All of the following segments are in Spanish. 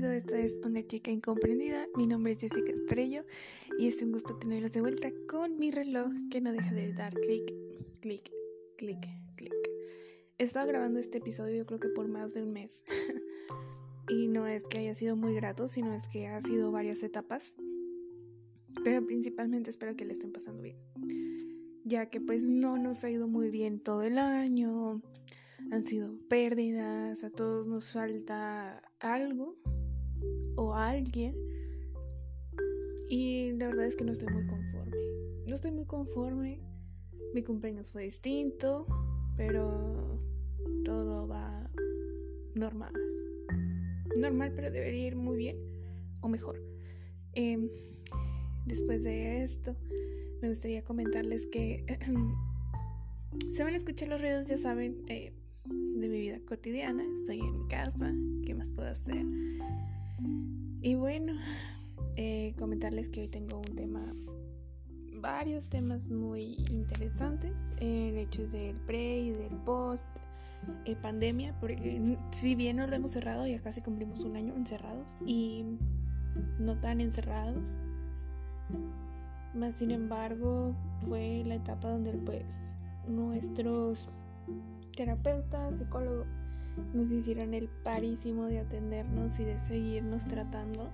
oído, esta es una chica incomprendida. Mi nombre es Jessica Estrello y es un gusto tenerlos de vuelta con mi reloj que no deja de dar clic, clic, clic, clic. He estado grabando este episodio yo creo que por más de un mes. y no es que haya sido muy grato, sino es que ha sido varias etapas. Pero principalmente espero que le estén pasando bien. Ya que pues no nos ha ido muy bien todo el año han sido pérdidas, a todos nos falta algo o alguien. Y la verdad es que no estoy muy conforme. No estoy muy conforme. Mi cumpleaños fue distinto, pero todo va normal. Normal, pero debería ir muy bien o mejor. Em, después de esto, me gustaría comentarles que se van a escuchar los ruidos, ya saben, de mi vida cotidiana. Estoy en casa, ¿qué más puedo hacer? Y bueno, eh, comentarles que hoy tengo un tema, varios temas muy interesantes, el hecho es del pre y del post. Eh, pandemia, porque si bien no lo hemos cerrado, ya casi cumplimos un año encerrados y no tan encerrados, más sin embargo fue la etapa donde pues nuestros terapeutas, psicólogos, nos hicieron el parísimo de atendernos y de seguirnos tratando,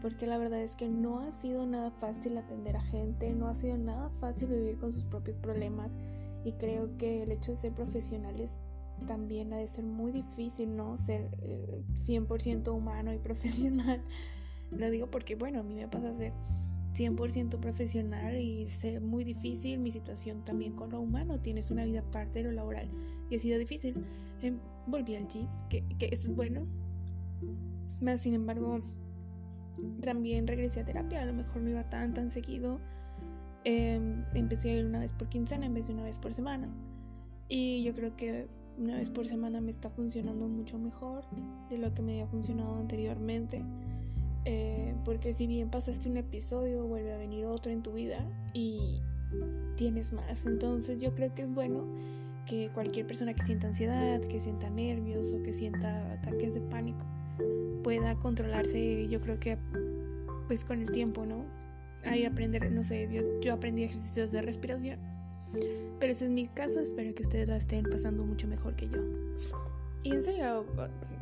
porque la verdad es que no ha sido nada fácil atender a gente, no ha sido nada fácil vivir con sus propios problemas y creo que el hecho de ser profesionales también ha de ser muy difícil, ¿no? Ser 100% eh, humano y profesional. Lo digo porque, bueno, a mí me pasa ser 100% profesional y ser muy difícil mi situación también con lo humano. Tienes una vida aparte de lo laboral y ha sido difícil. Em, volví al gym, que, que eso es bueno. Más sin embargo, también regresé a terapia. A lo mejor no iba tan, tan seguido. Em, empecé a ir una vez por quincena en vez de una vez por semana. Y yo creo que una vez por semana me está funcionando mucho mejor de lo que me había funcionado anteriormente. Eh, porque si bien pasaste un episodio, vuelve a venir otro en tu vida y tienes más. Entonces yo creo que es bueno que cualquier persona que sienta ansiedad, que sienta nervios o que sienta ataques de pánico pueda controlarse. Yo creo que pues con el tiempo, ¿no? Ahí aprender, no sé, yo, yo aprendí ejercicios de respiración. Pero ese es mi caso, espero que ustedes la estén pasando mucho mejor que yo. Y en serio,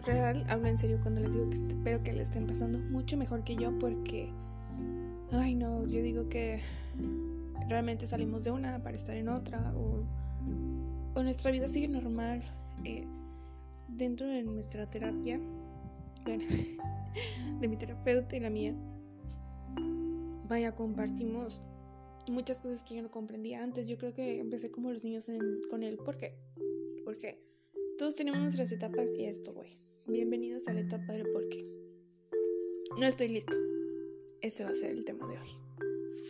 real, hablo en serio cuando les digo que espero que le estén pasando mucho mejor que yo porque, ay no, yo digo que realmente salimos de una para estar en otra o, nuestra vida sigue normal. Eh, dentro de nuestra terapia, bueno, de mi terapeuta y la mía, vaya, compartimos muchas cosas que yo no comprendía antes. Yo creo que empecé como los niños con él. ¿Por qué? Porque todos tenemos nuestras etapas y esto voy. Bienvenidos a la etapa del por qué. No estoy listo. Ese va a ser el tema de hoy.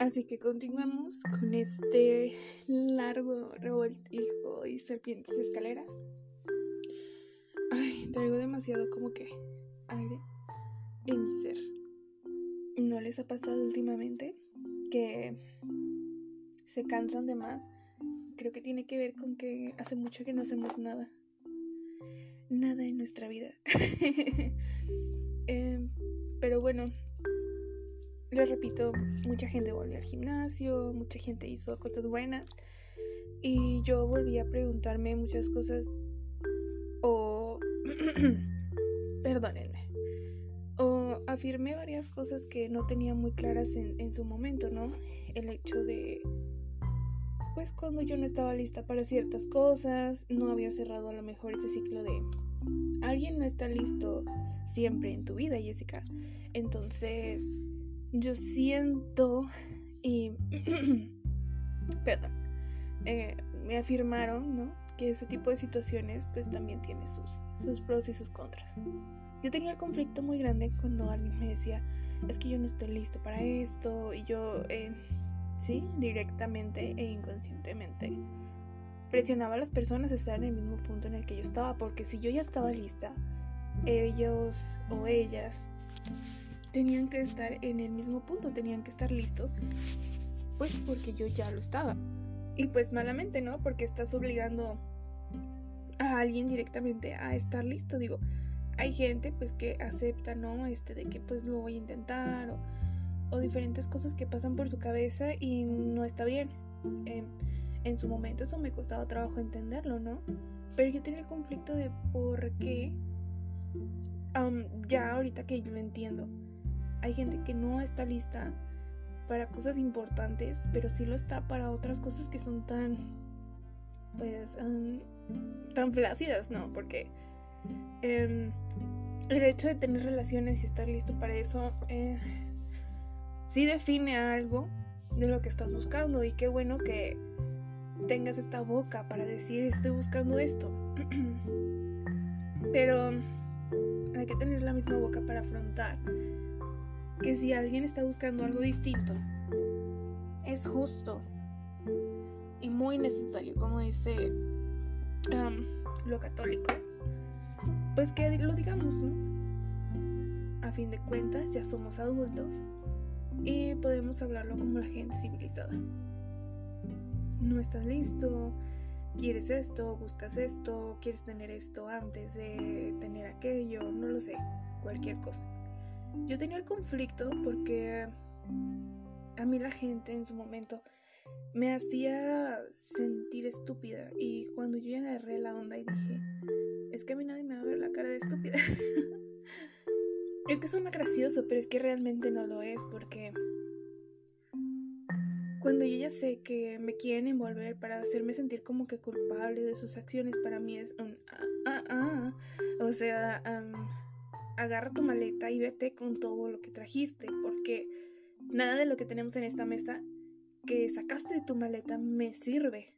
Así que continuamos con este largo revoltijo y serpientes escaleras. Ay, traigo demasiado como que aire en mi ser. ¿No les ha pasado últimamente que se cansan de más? Creo que tiene que ver con que hace mucho que no hacemos nada nada en nuestra vida. Em, pero bueno, lo repito, mucha gente volvió al gimnasio, mucha gente hizo cosas buenas y yo volví a preguntarme muchas cosas o... perdónenme. O afirmé varias cosas que no tenía muy claras en, en su momento, ¿no? El hecho de pues cuando yo no estaba lista para ciertas cosas, no había cerrado a lo mejor ese ciclo de alguien no está listo siempre en tu vida, Jessica. Entonces, yo siento y... Perdón. Eh, me afirmaron, ¿no? Que ese tipo de situaciones pues también tiene sus, sus pros y sus contras. Yo tenía el conflicto muy grande cuando alguien me decía, es que yo no estoy listo para esto y yo... Eh, sí, directamente e inconscientemente. Presionaba a las personas a estar en el mismo punto en el que yo estaba, porque si yo ya estaba lista, ellos o ellas tenían que estar en el mismo punto, tenían que estar listos, pues porque yo ya lo estaba. Y pues malamente, ¿no? Porque estás obligando a alguien directamente a estar listo. Digo, hay gente pues que acepta, ¿no? Este de que pues lo voy a intentar o, diferentes cosas que pasan por su cabeza y no está bien. Eh, en su momento eso me costaba trabajo entenderlo, ¿no? Pero yo tenía el conflicto de por qué, ya ahorita que yo lo entiendo, hay gente que no está lista para cosas importantes, pero sí lo está para otras cosas que son tan, pues, tan flácidas, ¿no? Porque em, el hecho de tener relaciones y estar listo para eso eh, sí define algo de lo que estás buscando y qué bueno que tengas esta boca para decir estoy buscando esto. Pero hay que tener la misma boca para afrontar que si alguien está buscando algo distinto, es justo y muy necesario, como dice lo católico, pues que lo digamos, ¿no? A fin de cuentas, ya somos adultos y podemos hablarlo como la gente civilizada no estás listo, quieres esto, buscas esto, quieres tener esto antes de tener aquello, no lo sé, cualquier cosa. Yo tenía el conflicto porque a mí la gente en su momento me hacía sentir estúpida y cuando yo agarré la onda y dije, es que a mí nadie me va a ver la cara de estúpida. es que suena gracioso, pero es que realmente no lo es porque cuando yo ya sé que me quieren envolver para hacerme sentir como que culpable de sus acciones, para mí es un ah, ah, ah. O sea, agarra tu maleta y vete con todo lo que trajiste, porque nada de lo que tenemos en esta mesa que sacaste de tu maleta me sirve.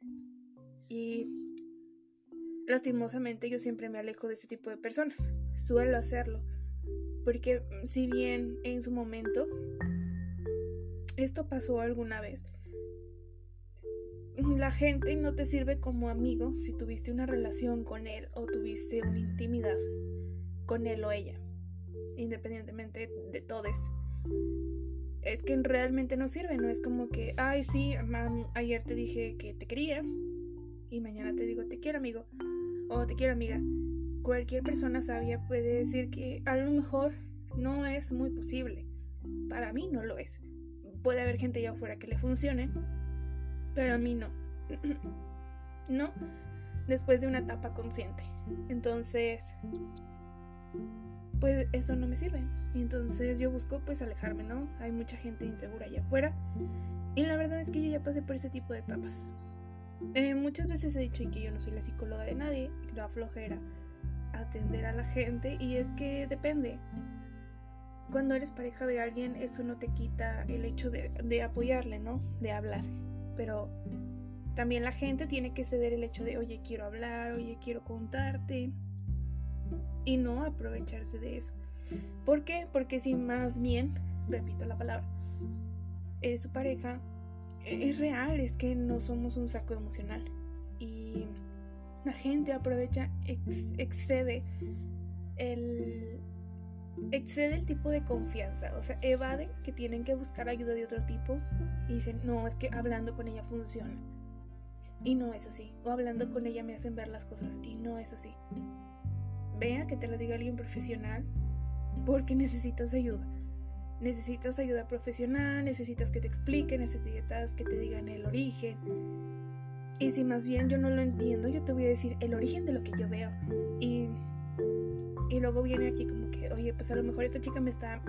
Y lastimosamente yo siempre me alejo de ese tipo de personas. Suelo hacerlo. Porque si bien en su momento esto pasó alguna vez, la gente no te sirve como amigo si tuviste una relación con él o tuviste una intimidad con él o ella, independientemente de todos. Es que realmente no sirve, no es como que, ay, sí, ayer te dije que te quería y mañana te digo te quiero amigo o te quiero amiga. Cualquier persona sabia puede decir que a lo mejor no es muy posible. Para mí no lo es. Puede haber gente allá afuera que le funcione, pero a mí no. no, después de una etapa consciente. Entonces, pues eso no me sirve. Y entonces yo busco pues alejarme, ¿no? Hay mucha gente insegura allá afuera. Y la verdad es que yo ya pasé por ese tipo de etapas. Eh, muchas veces he dicho que yo no soy la psicóloga de nadie, que no flojera atender a la gente y es que depende. Cuando eres pareja de alguien, eso no te quita el hecho de, de apoyarle, ¿no? De hablar pero también la gente tiene que ceder el hecho de, oye, quiero hablar, oye, quiero contarte, y no aprovecharse de eso. ¿Por qué? Porque si más bien, repito la palabra, es su pareja, es real, es que no somos un saco emocional. Y la gente aprovecha, excede el, excede el tipo de confianza, o sea, evade que tienen que buscar ayuda de otro tipo y dicen, no, es que hablando con ella funciona. Y no es así. O hablando con ella me hacen ver las cosas y no es así. Vea que te lo diga alguien profesional porque necesitas ayuda. Necesitas ayuda profesional, necesitas que te explique, necesitas que te digan el origen. Y si más bien yo no lo entiendo, yo te voy a decir el origen de lo que yo veo. Y y luego viene aquí como que, oye, pues a lo mejor esta chica me está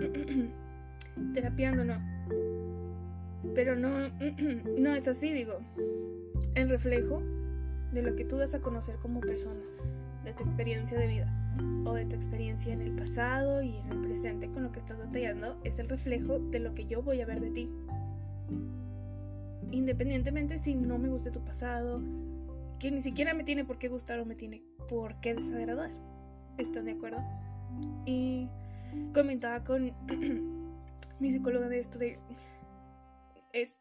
terapiando, ¿no? Pero no, no es así, digo. El reflejo de lo que tú das a conocer como persona, de tu experiencia de vida o de tu experiencia en el pasado y en el presente con lo que estás batallando, es el reflejo de lo que yo voy a ver de ti. Independientemente si no me guste tu pasado, que ni siquiera me tiene por qué gustar o me tiene por qué desagradar. ¿Están de acuerdo? Y comentaba con mi psicóloga de esto de... Es,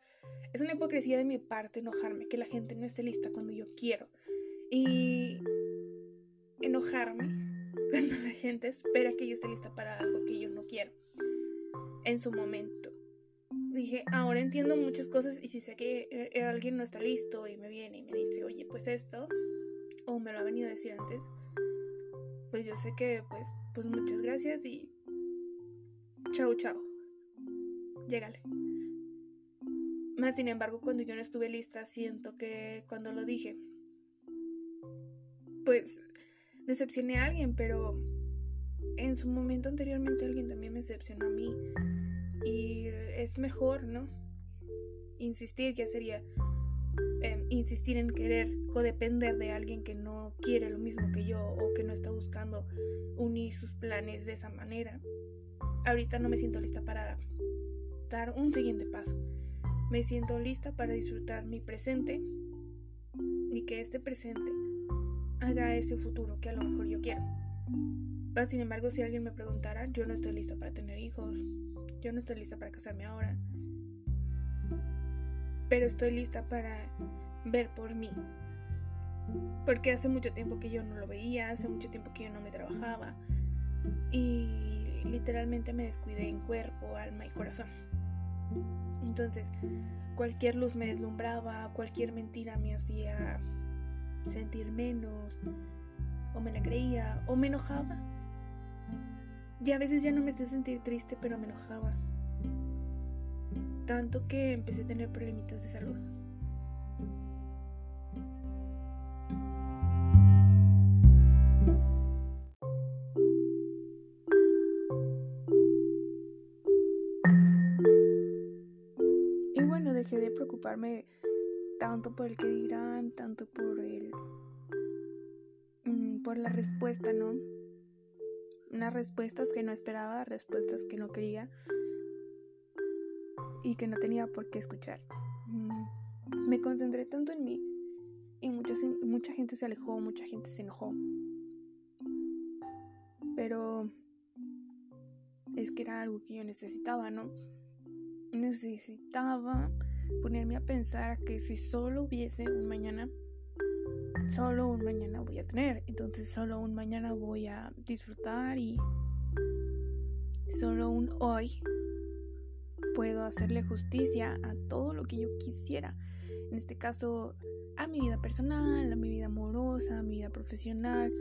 es una hipocresía de mi parte enojarme, que la gente no esté lista cuando yo quiero. Y enojarme cuando la gente espera que yo esté lista para algo que yo no quiero. En su momento. Dije, ahora entiendo muchas cosas y si sé que eh, alguien no está listo y me viene y me dice, oye, pues esto, o me lo ha venido a decir antes, pues yo sé que pues, pues muchas gracias y chao, chao. Llégale. Más sin embargo, cuando yo no estuve lista, siento que cuando lo dije, pues decepcioné a alguien, pero en su momento anteriormente alguien también me decepcionó a mí. Y es mejor, ¿no? Insistir ya sería em, insistir en querer codepender de alguien que no quiere lo mismo que yo o que no está buscando unir sus planes de esa manera. Ahorita no me siento lista para dar un siguiente paso. Me siento lista para disfrutar mi presente y que este presente haga ese futuro que a lo mejor yo quiero. Sin embargo, si alguien me preguntara, yo no estoy lista para tener hijos, yo no estoy lista para casarme ahora, pero estoy lista para ver por mí. Porque hace mucho tiempo que yo no lo veía, hace mucho tiempo que yo no me trabajaba y literalmente me descuidé en cuerpo, alma y corazón. Entonces, cualquier luz me deslumbraba, cualquier mentira me hacía sentir menos, o me la creía, o me enojaba. Y a veces ya no me hacía sentir triste, pero me enojaba. Tanto que empecé a tener problemitas de salud. Y bueno, dejé de preocuparme tanto por el que dirán, tanto por el mm, por la respuesta, ¿no? Unas respuestas que no esperaba, respuestas que no quería y que no tenía por qué escuchar. Mm, me concentré tanto en mí y mucha, mucha gente se alejó, mucha gente se enojó. Pero es que era algo que yo necesitaba, ¿no? Necesitaba ponerme a pensar que si solo hubiese un mañana, solo un mañana voy a tener. Entonces solo un mañana voy a disfrutar y solo un hoy puedo hacerle justicia a todo lo que yo quisiera. En este caso, a mi vida personal, a mi vida amorosa, a mi vida profesional,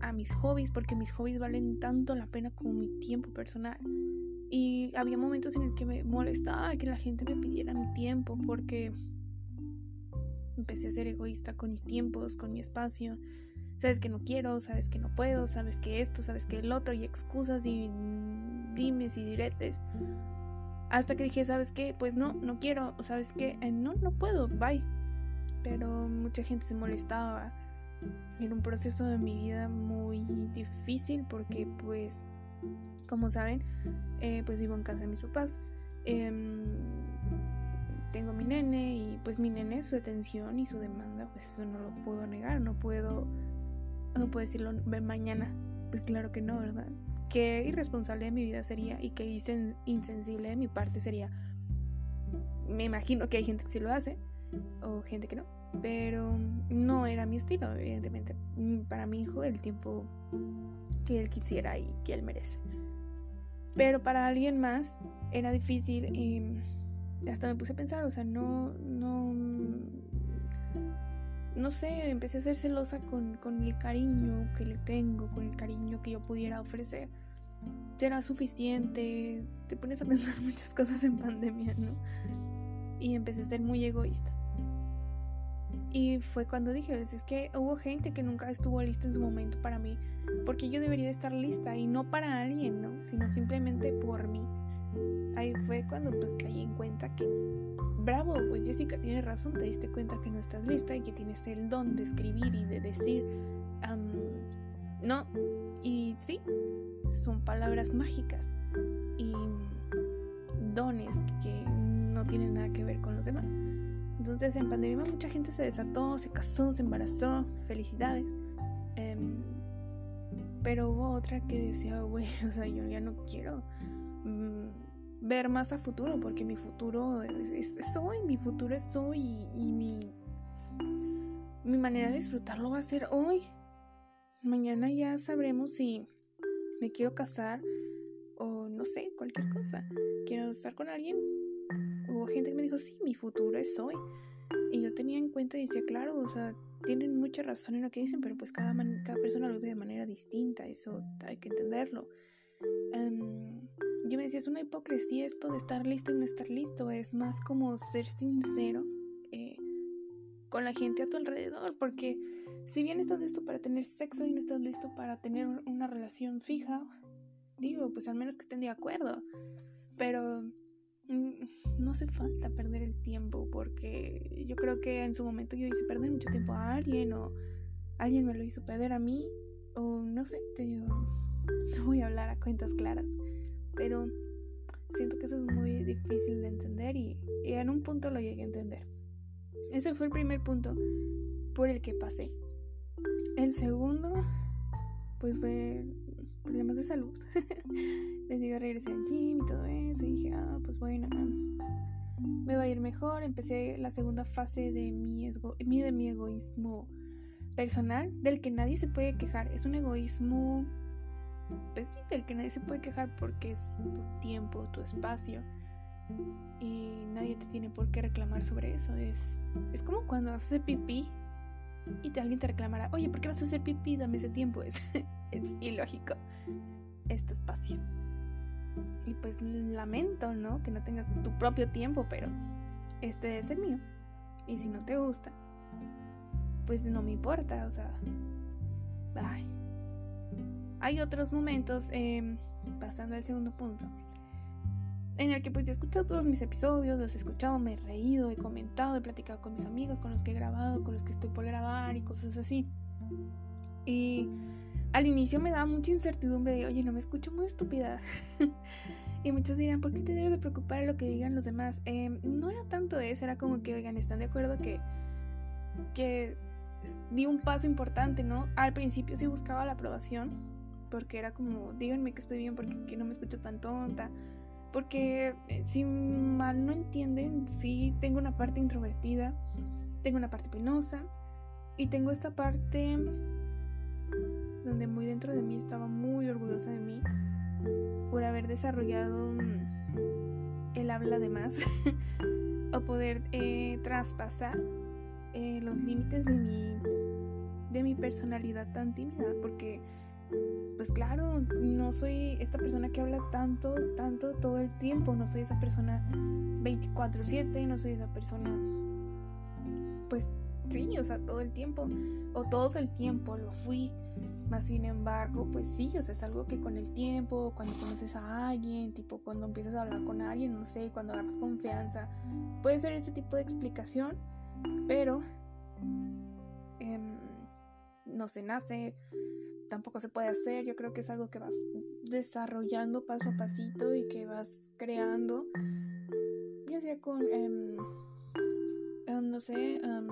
a mis hobbies, porque mis hobbies valen tanto la pena como mi tiempo personal. Y había momentos en el que me molestaba que la gente me pidiera mi tiempo porque empecé a ser egoísta con mis tiempos, con mi espacio. Sabes que no quiero, sabes que no puedo, sabes que esto, sabes que el otro, y excusas y dimes y diretes. Hasta que dije, ¿sabes qué? Pues no, no quiero, ¿sabes qué? Eh, no, no puedo, bye. Pero mucha gente se molestaba. Era un proceso de mi vida muy difícil porque pues como saben, eh, pues vivo en casa de mis papás. Em, tengo mi nene y pues mi nene, su atención y su demanda, pues eso no lo puedo negar, no puedo, no puedo decirlo mañana. Pues claro que no, ¿verdad? Qué irresponsable de mi vida sería y qué insensible de mi parte sería. Me imagino que hay gente que sí lo hace o gente que no, pero no era mi estilo, evidentemente. Para mi hijo el tiempo que él quisiera y que él merece. Pero para alguien más era difícil y hasta me puse a pensar, o sea, no, no, no sé, empecé a ser celosa con, con el cariño que le tengo, con el cariño que yo pudiera ofrecer. ¿Será suficiente? Te pones a pensar muchas cosas en pandemia, ¿no? Y empecé a ser muy egoísta. Y fue cuando dije, es que hubo gente que nunca estuvo lista en su momento para mí, porque yo debería estar lista y no para alguien, ¿no? Sino simplemente por mí. Ahí fue cuando pues caí en cuenta que, bravo, pues Jessica tiene razón, te diste cuenta que no estás lista y que tienes el don de escribir y de decir, no, y sí, son palabras mágicas y dones que no tienen nada que ver con los demás. Entonces en pandemia mucha gente se desató, se casó, se embarazó, felicidades. Em, pero hubo otra que decía, güey, o sea, yo ya no quiero mm, ver más a futuro porque mi futuro es, hoy, mi futuro es hoy y, mi, mi manera de disfrutarlo va a ser hoy. Mañana ya sabremos si me quiero casar o no sé, cualquier cosa. Quiero estar con alguien, hubo gente que me dijo, sí, mi futuro es hoy. Y yo tenía en cuenta y decía, claro, o sea, tienen mucha razón en lo que dicen, pero pues cada, cada persona lo ve de manera distinta, eso hay que entenderlo. Em, yo me decía, es una hipocresía esto de estar listo y no estar listo, es más como ser sincero eh, con la gente a tu alrededor, porque si bien estás listo para tener sexo y no estás listo para tener una relación fija, digo, pues al menos que estén de acuerdo, pero no hace falta perder el tiempo porque yo creo que en su momento yo hice perder mucho tiempo a alguien o alguien me lo hizo perder a mí o no sé, te no voy a hablar a cuentas claras, pero siento que eso es muy difícil de entender y, y en un punto lo llegué a entender. Ese fue el primer punto por el que pasé. El segundo, pues fue problemas de salud. Les digo, regresé al gym y todo eso. Y dije, ah, pues bueno, me va a ir mejor. Empecé la segunda fase de mi, de mi egoísmo personal, del que nadie se puede quejar. Es un egoísmo, pues sí, del que nadie se puede quejar porque es tu tiempo, tu espacio. Y nadie te tiene por qué reclamar sobre eso. Es, es como cuando haces pipí y alguien te reclamará, oye, ¿por qué vas a hacer pipí? Dame ese tiempo. Es, es ilógico este espacio. Y pues lamento, ¿no? Que no tengas tu propio tiempo, pero este es el mío. Y si no te gusta, pues no me importa, o sea... Ay. Hay otros momentos, em, pasando al segundo punto, en el que pues he escuchado todos mis episodios, los he escuchado, me he reído, he comentado, he platicado con mis amigos, con los que he grabado, con los que estoy por grabar y cosas así. Y al inicio me daba mucha incertidumbre de, oye, no me escucho muy estúpida. y muchos dirán, ¿por qué te debes de preocupar lo que digan los demás? Em, no era tanto eso, era como que, oigan, ¿están de acuerdo que, que di un paso importante, ¿no? Al principio sí buscaba la aprobación, porque era como, díganme que estoy bien porque no me escucho tan tonta porque eh, si mal no entienden, sí tengo una parte introvertida, tengo una parte penosa y tengo esta parte donde muy dentro de mí estaba muy orgullosa de mí por haber desarrollado mm, el habla de más o poder eh, traspasar eh, los límites de mi, de mi personalidad tan tímida porque pues claro, no soy esta persona que habla tanto, tanto todo el tiempo, no soy esa persona 24/7, no soy esa persona, pues sí, o sea, todo el tiempo, o todo el tiempo lo fui, más sin embargo, pues sí, o sea, es algo que con el tiempo, cuando conoces a alguien, tipo cuando empiezas a hablar con alguien, no sé, cuando agarras confianza, puede ser ese tipo de explicación, pero em, no se nace tampoco se puede hacer. Yo creo que es algo que vas desarrollando paso a pasito y que vas creando. Ya sea con, em, no sé, em,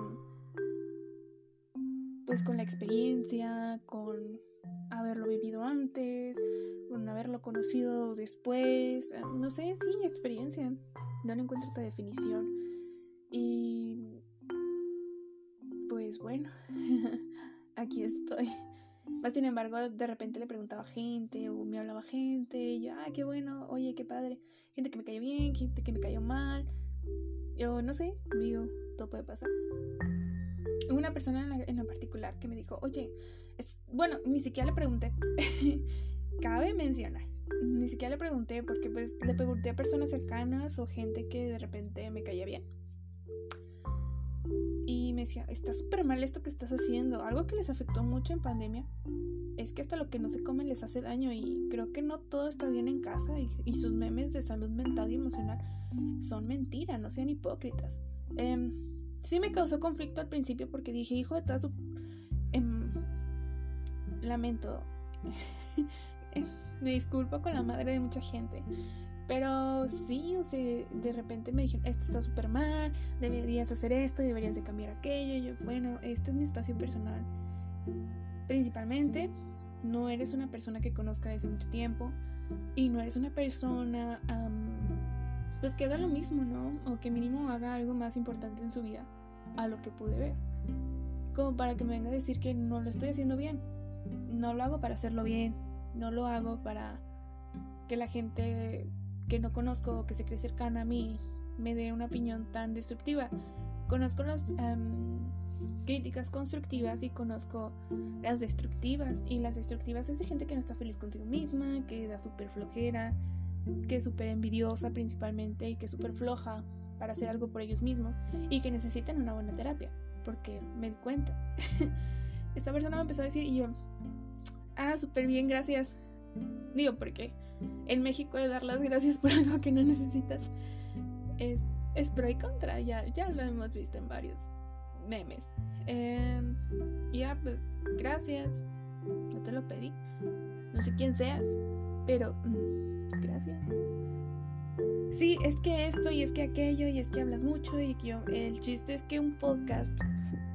pues con la experiencia, con haberlo vivido antes, con haberlo conocido después. no sé, sí, experiencia. No le encuentro esta definición. Y pues bueno, aquí estoy. Más sin embargo, de repente le preguntaba a gente o me hablaba gente y yo, ah, qué bueno, oye, qué padre. Gente que me cayó bien, gente que me cayó mal. Yo no sé, digo, todo puede pasar. Una persona en, la, particular que me dijo, oye, es, bueno, ni siquiera le pregunté. Cabe mencionar, ni siquiera le pregunté porque pues le pregunté a personas cercanas o gente que de repente me caía bien y me decía, está súper mal esto que estás haciendo. Algo que les afectó mucho en pandemia es que hasta lo que no se come les hace daño y creo que no todo está bien en casa y, sus memes de salud mental y emocional son mentira, no sean hipócritas. Eh, sí me causó conflicto al principio porque dije, hijo de su... Em, lamento. me disculpo con la madre de mucha gente. Pero sí, o sea, de repente me dijeron, esto está súper mal, deberías hacer esto y deberías de cambiar aquello. Y yo, bueno, este es mi espacio personal. Principalmente, no eres una persona que conozca desde mucho tiempo y no eres una persona, pues que haga lo mismo, ¿no? O que mínimo haga algo más importante en su vida a lo que pude ver. Como para que me venga a decir que no lo estoy haciendo bien. No lo hago para hacerlo bien. No lo hago para que la gente que no conozco o que se cree cercana a mí me dé una opinión tan destructiva. Conozco los, críticas constructivas y conozco las destructivas. Y las destructivas es de gente que no está feliz consigo misma, que da súper flojera, que es súper envidiosa principalmente y que es súper floja para hacer algo por ellos mismos y que necesitan una buena terapia. Porque me di cuenta. Esta persona me empezó a decir y yo, ah, súper bien, gracias. Digo, porque en México de dar las gracias por algo que no necesitas es, es pro y contra, ya, ya lo hemos visto en varios memes. Em, ya, pues, gracias. No te lo pedí. No sé quién seas, pero mm, gracias. Sí, es que esto y es que aquello y es que hablas mucho y que yo, el chiste es que un podcast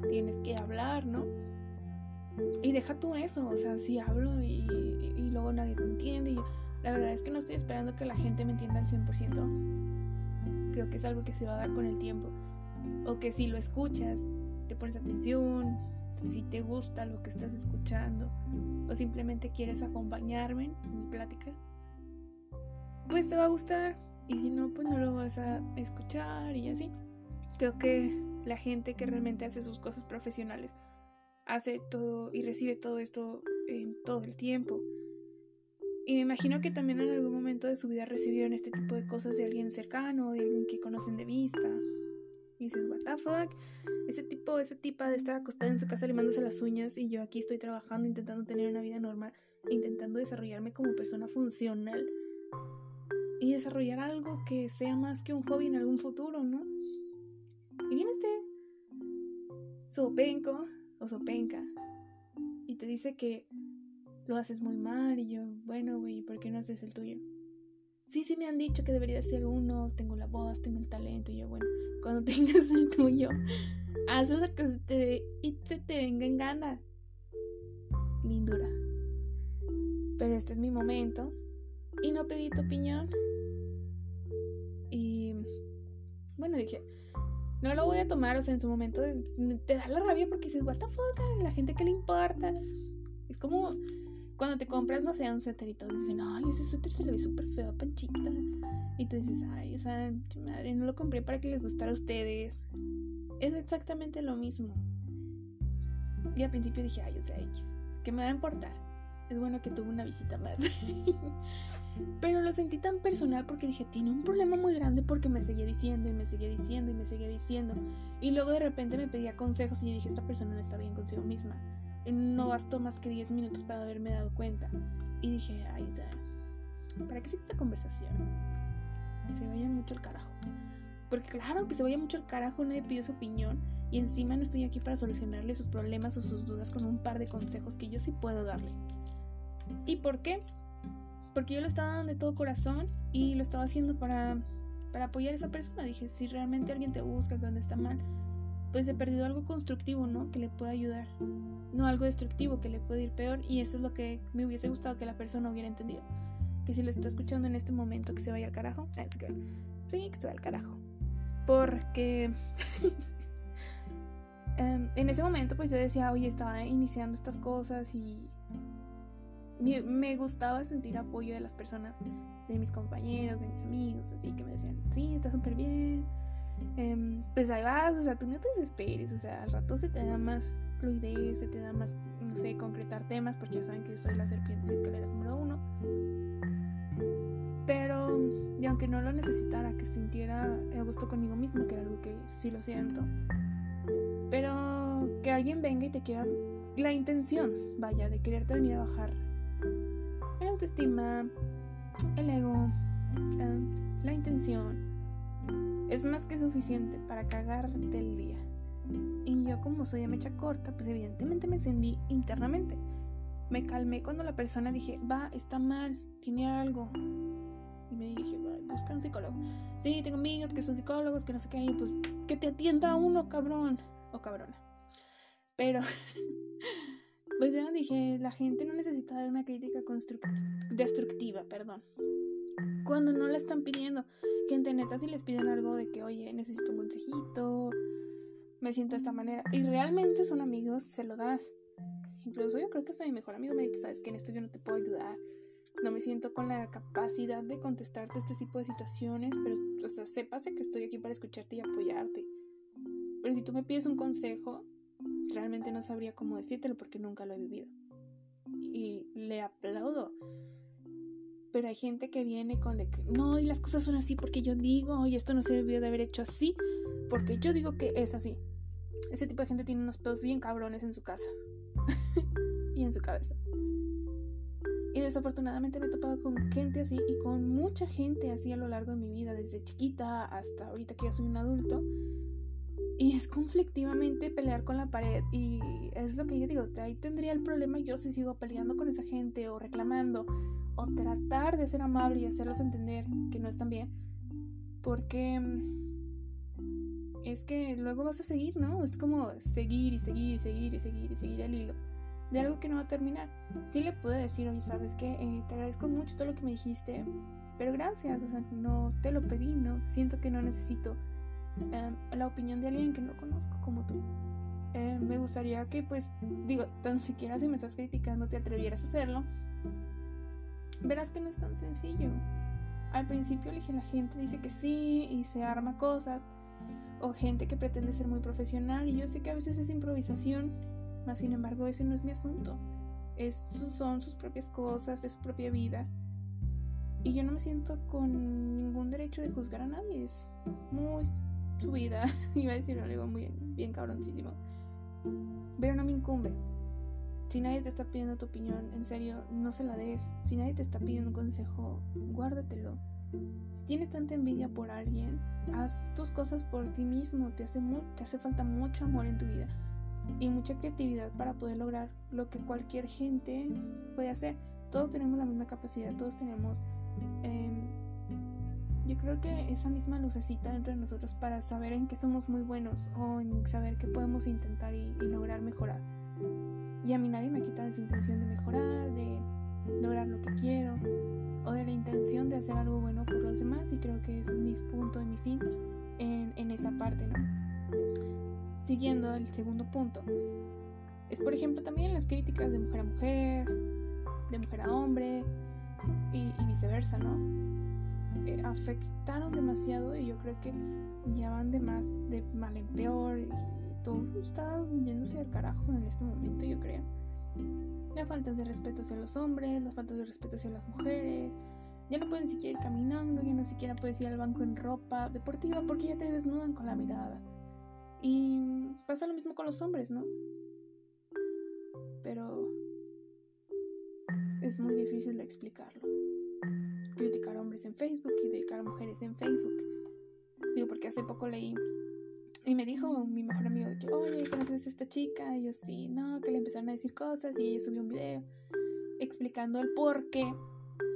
tienes que hablar, ¿no? Y deja tú eso, o sea, si hablo y, y luego nadie me entiende. Y la verdad es que no estoy esperando que la gente me entienda al 100%. Creo que es algo que se va a dar con el tiempo. O que si lo escuchas, te pones atención, si te gusta lo que estás escuchando, o simplemente quieres acompañarme en mi plática, pues te va a gustar. Y si no, pues no lo vas a escuchar y así. Creo que la gente que realmente hace sus cosas profesionales hace todo y recibe todo esto en todo el tiempo. Y me imagino que también en algún momento de su vida recibieron este tipo de cosas de alguien cercano, de alguien que conocen de vista. Y dices, what the fuck, ese tipo, ese tipa de estar acostada en su casa limándose las uñas y yo aquí estoy trabajando, intentando tener una vida normal, intentando desarrollarme como persona funcional y desarrollar algo que sea más que un hobby en algún futuro, ¿no? Y viene este sopenco o sopenca y te dice que lo haces muy mal y yo, bueno, güey, ¿por qué no haces el tuyo? Sí, sí me han dicho que debería ser uno, tengo la voz, tengo el talento y yo, bueno, cuando tengas el tuyo, haz lo que se te, y se te venga en gana. Lindura. Pero este es mi momento y no pedí tu opinión. Y bueno, dije, no lo voy a tomar, o sea, en su momento te da la rabia porque dices, what the fuck, la gente que le importa. Es como cuando te compras, no sé, un suéterito, dicen, ay, ese suéter se le ve súper feo a Panchita. Y tú dices, ay, o sea, madre, no lo compré para que les gustara a ustedes. Es exactamente lo mismo. Y al principio dije, ay, o sea, X, ¿qué me va a importar? Es bueno que tuve una visita más. Pero lo sentí tan personal porque dije, tiene un problema muy grande porque me seguía diciendo y me seguía diciendo y me seguía diciendo. Y luego de repente me pedía consejos y yo dije, esta persona no está bien consigo misma no bastó más que 10 minutos para haberme dado cuenta. Y dije, ay, o ¿para qué sigue esta conversación? Que se vaya mucho al carajo. Porque claro que se vaya mucho al carajo, nadie pidió su opinión. Y encima no estoy aquí para solucionarle sus problemas o sus dudas con un par de consejos que yo sí puedo darle. ¿Y por qué? Porque yo lo estaba dando de todo corazón y lo estaba haciendo para, para apoyar a esa persona. Dije, si realmente alguien te busca, que donde está mal, pues he perdido algo constructivo, ¿no? Que le pueda ayudar, no algo destructivo que le puede ir peor y eso es lo que me hubiese gustado que la persona hubiera entendido. Que si lo está escuchando en este momento que se vaya al carajo, ah, es que, sí, que se vaya al carajo. Porque em, en ese momento pues yo decía, oye, estaba iniciando estas cosas y me gustaba sentir apoyo de las personas, de mis compañeros, de mis amigos, así que me decían, sí, está súper bien Em, pues ahí vas, o sea, tú no te desesperes, o sea, al rato se te da más fluidez, se te da más, no sé, concretar temas, porque ya saben que yo soy la serpiente y escaleras número uno. Pero, y aunque no lo necesitara, que sintiera a gusto conmigo mismo, que era algo que sí lo siento, pero que alguien venga y te quiera, la intención, vaya, de quererte venir a bajar el autoestima, el ego, em, la intención es más que suficiente para cagarte el día. Y yo como soy de mecha corta, pues evidentemente me encendí internamente. Me calmé cuando la persona dije, va, está mal, tiene algo. Y me dije, va, busca un psicólogo. Sí, tengo amigos que son psicólogos, que no sé qué, y pues que te atienda uno, cabrón. O cabrona. Pero, pues yo dije, la gente no necesita de una crítica destructiva, perdón. Cuando no la están pidiendo gente neta si les piden algo de que, oye, necesito un consejito, me siento de esta manera, y realmente son amigos, se lo das. Incluso yo creo que hasta mi mejor amigo me ha dicho, sabes que en esto yo no te puedo ayudar, no me siento con la capacidad de contestarte este tipo de situaciones, pero, o sea, sépase que estoy aquí para escucharte y apoyarte. Pero si tú me pides un consejo, realmente no sabría cómo decírtelo porque nunca lo he vivido. Y le aplaudo. Pero hay gente que viene con de que no, y las cosas son así porque yo digo, y esto no se debió de haber hecho así, porque yo digo que es así. Ese tipo de gente tiene unos pedos bien cabrones en su casa y en su cabeza. Y desafortunadamente me he topado con gente así y con mucha gente así a lo largo de mi vida, desde chiquita hasta ahorita que ya soy un adulto. Y es conflictivamente pelear con la pared. Y es lo que yo digo, ahí tendría el problema yo si sigo peleando con esa gente o reclamando o tratar de ser amable y hacerlos entender que no están bien. Porque mm, es que luego vas a seguir, ¿no? Es como seguir y seguir y seguir y seguir y seguir el hilo de algo que no va a terminar. Sí le puedo decir, oye, ¿sabes qué? Eh, te agradezco mucho todo lo que me dijiste, pero gracias, o sea, no te lo pedí, ¿no? Siento que no necesito em, la opinión de alguien que no conozco como tú. Eh, me gustaría que, pues, digo, tan siquiera si me estás criticando te atrevieras a hacerlo. Verás que no es tan sencillo. Al principio elige la gente, dice que sí y se arma cosas. O gente que pretende ser muy profesional y yo sé que a veces es improvisación sin embargo, ese no es mi asunto. Es, son sus propias cosas, es su propia vida. Y yo no me siento con ningún derecho de juzgar a nadie. Es muy su vida. Iba a decir algo muy bien cabroncísimo. Pero no me incumbe. Si nadie te está pidiendo tu opinión, en serio, no se la des. Si nadie te está pidiendo un consejo, guárdatelo. Si tienes tanta envidia por alguien, haz tus cosas por ti mismo. Te hace, te hace falta mucho amor en tu vida y mucha creatividad para poder lograr lo que cualquier gente puede hacer. Todos tenemos la misma capacidad, todos tenemos, em, yo creo que esa misma lucecita dentro de nosotros para saber en qué somos muy buenos o en saber qué podemos intentar y, lograr mejorar. Y a mí nadie me quita esa intención de mejorar, de lograr lo que quiero o de la intención de hacer algo bueno por los demás y creo que es mi punto y mi fin en, en esa parte, ¿no? Siguiendo el segundo punto, es por ejemplo también las críticas de mujer a mujer, de mujer a hombre y, viceversa, ¿no? Eh, afectaron demasiado y yo creo que ya van de más, de mal en peor todo está yéndose al carajo en este momento, yo creo. Las faltas de respeto hacia los hombres, las faltas de respeto hacia las mujeres. Ya no pueden siquiera ir caminando, ya no siquiera puedes ir al banco en ropa deportiva porque ya te desnudan con la mirada. Y pasa lo mismo con los hombres, ¿no? Pero es muy difícil de explicarlo. Criticar a hombres en Facebook criticar a mujeres en Facebook. Digo, porque hace poco leí y me dijo mi mejor amigo que, oye, ¿conoces a esta chica? Y yo sí, no, que le empezaron a decir cosas y ella subió un video explicando el por qué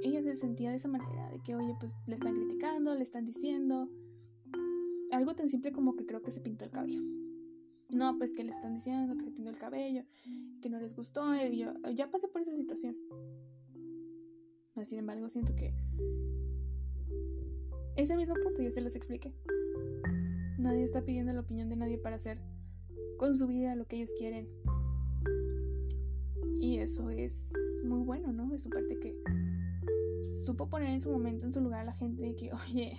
ella se sentía de esa manera, de que, oye, pues le están criticando, le están diciendo, algo tan simple como que creo que se pintó el cabello. No, pues que le están diciendo que se pintó el cabello, que no les gustó. Y yo ya pasé por esa situación. Sin embargo, siento que ese mismo punto ya se los expliqué. Nadie está pidiendo la opinión de nadie para hacer con su vida lo que ellos quieren. Y eso es muy bueno, ¿no? De su parte que supo poner en su momento en su lugar a la gente de que, oye,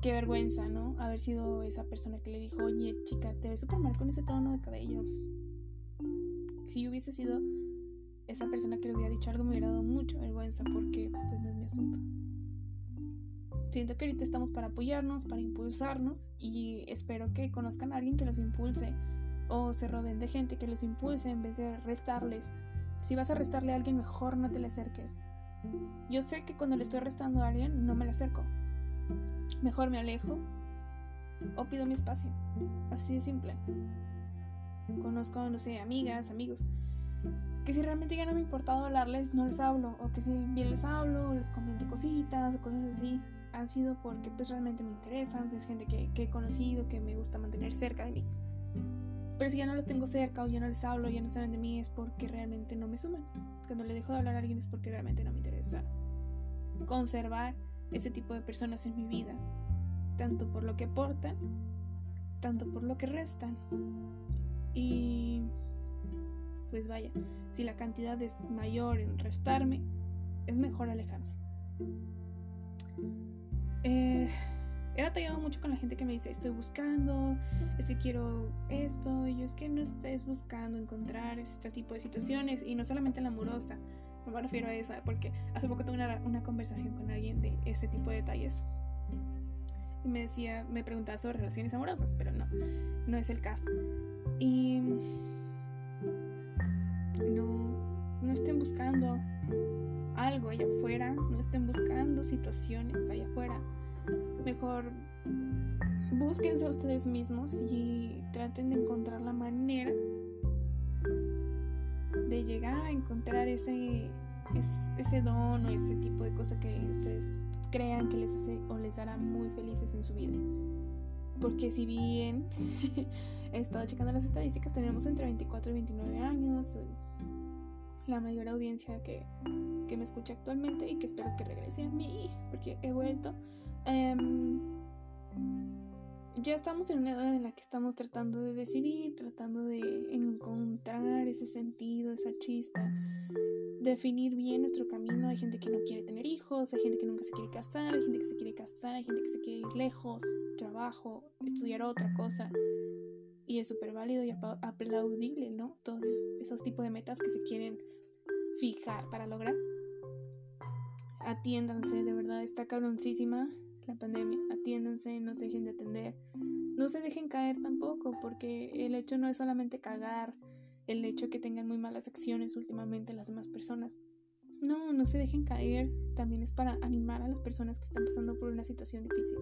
qué vergüenza, ¿no? Haber sido esa persona que le dijo, oye, chica, te ves súper mal con ese tono de cabello. Si yo hubiese sido esa persona que le hubiera dicho algo, me hubiera dado mucha vergüenza porque pues no es mi asunto. Siento que ahorita estamos para apoyarnos, para impulsarnos y espero que conozcan a alguien que los impulse o se rodeen de gente que los impulse en vez de restarles. Si vas a restarle a alguien, mejor no te le acerques. Yo sé que cuando le estoy restando a alguien, no me le acerco Mejor me alejo o pido mi espacio. Así de simple. Conozco, no sé, amigas, amigos, que si realmente ya no me importado hablarles, no les hablo. O que si bien les hablo, les comento cositas o cosas así, han sido porque pues realmente me interesan. es gente que, he conocido, que me gusta mantener cerca de mí. Pero si ya no los tengo cerca o ya no les hablo, ya no saben de mí, es porque realmente no me suman. Cuando le dejo de hablar a alguien es porque realmente no me interesa conservar ese tipo de personas en mi vida, tanto por lo que aportan, tanto por lo que restan. Y pues vaya, si la cantidad es mayor en restarme, es mejor alejarme. Eh, he batallado mucho con la gente que me dice, estoy buscando, es que quiero esto, y yo es que no estés buscando encontrar este tipo de situaciones, y no solamente la amorosa, no me refiero a esa, porque hace poco tuve una, una conversación con alguien de este tipo de detalles. Y me decía, me preguntaba sobre relaciones amorosas, pero no, no es el caso. Y no, no estén buscando algo allá afuera, no estén buscando situaciones allá afuera. Mejor búsquense a ustedes mismos y traten de encontrar la manera de llegar a encontrar ese, ese, don o ese tipo de cosa que ustedes crean que les hace o les hará muy felices en su vida. Porque si bien he estado checando las estadísticas, tenemos entre 24 y 29 años, la mayor audiencia que, que me escucha actualmente y que espero que regrese a mí, porque he vuelto. Em, ya estamos en una edad en la que estamos tratando de decidir, tratando de encontrar ese sentido, esa chispa, definir bien nuestro camino. Hay gente que no quiere tener hijos, hay gente que nunca se quiere casar, hay gente que se quiere casar, hay gente que se quiere ir lejos, trabajo, estudiar otra cosa. Y es súper válido y aplaudible, ¿no? Todos esos tipos de metas que se quieren fijar para lograr. Atiéndanse, de verdad, está cabroncísima la pandemia. Atiéndanse, no se dejen de atender. No se dejen caer tampoco, porque el hecho no es solamente cagar, el hecho que tengan muy malas acciones últimamente las demás personas. No, no se dejen caer, también es para animar a las personas que están pasando por una situación difícil.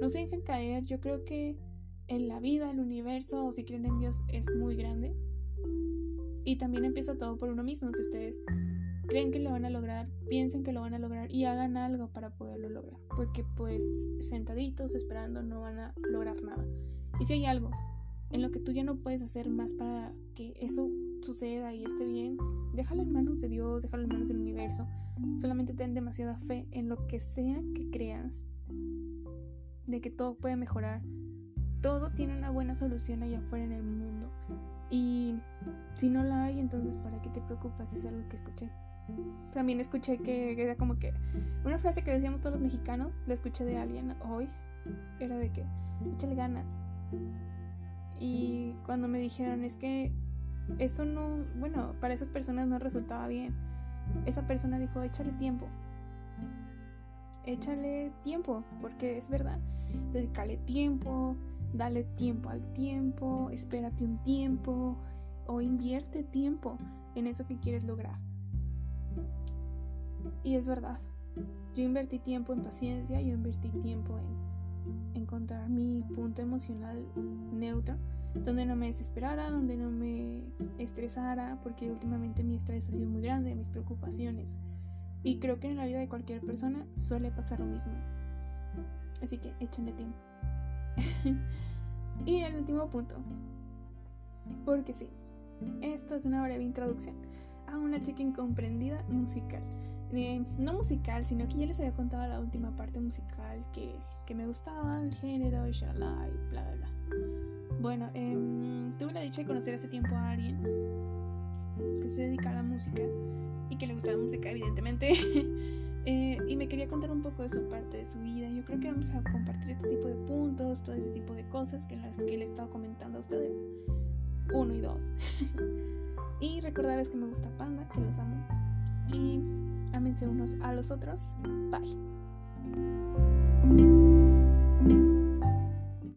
No se dejen caer, yo creo que en la vida, el universo, o si creen en Dios, es muy grande. Y también empieza todo por uno mismo. Si ustedes creen que lo van a lograr, piensen que lo van a lograr y hagan algo para poderlo lograr. Porque pues sentaditos esperando no van a lograr nada. Y si hay algo en lo que tú ya no puedes hacer más para que eso suceda y esté bien, déjalo en manos de Dios, déjalo en manos del universo. Solamente ten demasiada fe en lo que sea que creas, de que todo puede mejorar. Todo tiene una buena solución allá afuera en el mundo. Y si no la hay, entonces ¿para qué te preocupas? Es algo que escuché. También escuché que era como que una frase que decíamos todos los mexicanos, la escuché de alguien hoy, era de que échale ganas. Y cuando me dijeron es que eso no, bueno, para esas personas no resultaba bien. Esa persona dijo, échale tiempo. Échale tiempo, porque es verdad. Dedícale tiempo, dale tiempo al tiempo, espérate un tiempo o invierte tiempo en eso que quieres lograr. Y es verdad. Yo invertí tiempo en paciencia, yo invertí tiempo en encontrar mi punto emocional neutro, donde no me desesperara, donde no me estresara, porque últimamente mi estrés ha sido muy grande, mis preocupaciones. Y creo que en la vida de cualquier persona suele pasar lo mismo. Así que échenle tiempo. y el último punto. Porque sí, esto es una breve introducción a una chica incomprendida musical. Eh, no musical, sino que ya les había contado la última parte musical que, que me gustaba, el género, y bla, bla, bla. Bueno, eh, tuve la dicha de conocer hace tiempo a alguien que se dedica a la música y que le gusta la música, evidentemente. eh, y me quería contar un poco de su parte de su vida. Yo creo que vamos a compartir este tipo de puntos, todo este tipo de cosas que, que le he estado comentando a ustedes. Uno y dos. y recordarles que me gusta Panda, que los amo. Y ámense unos a los otros. Bye.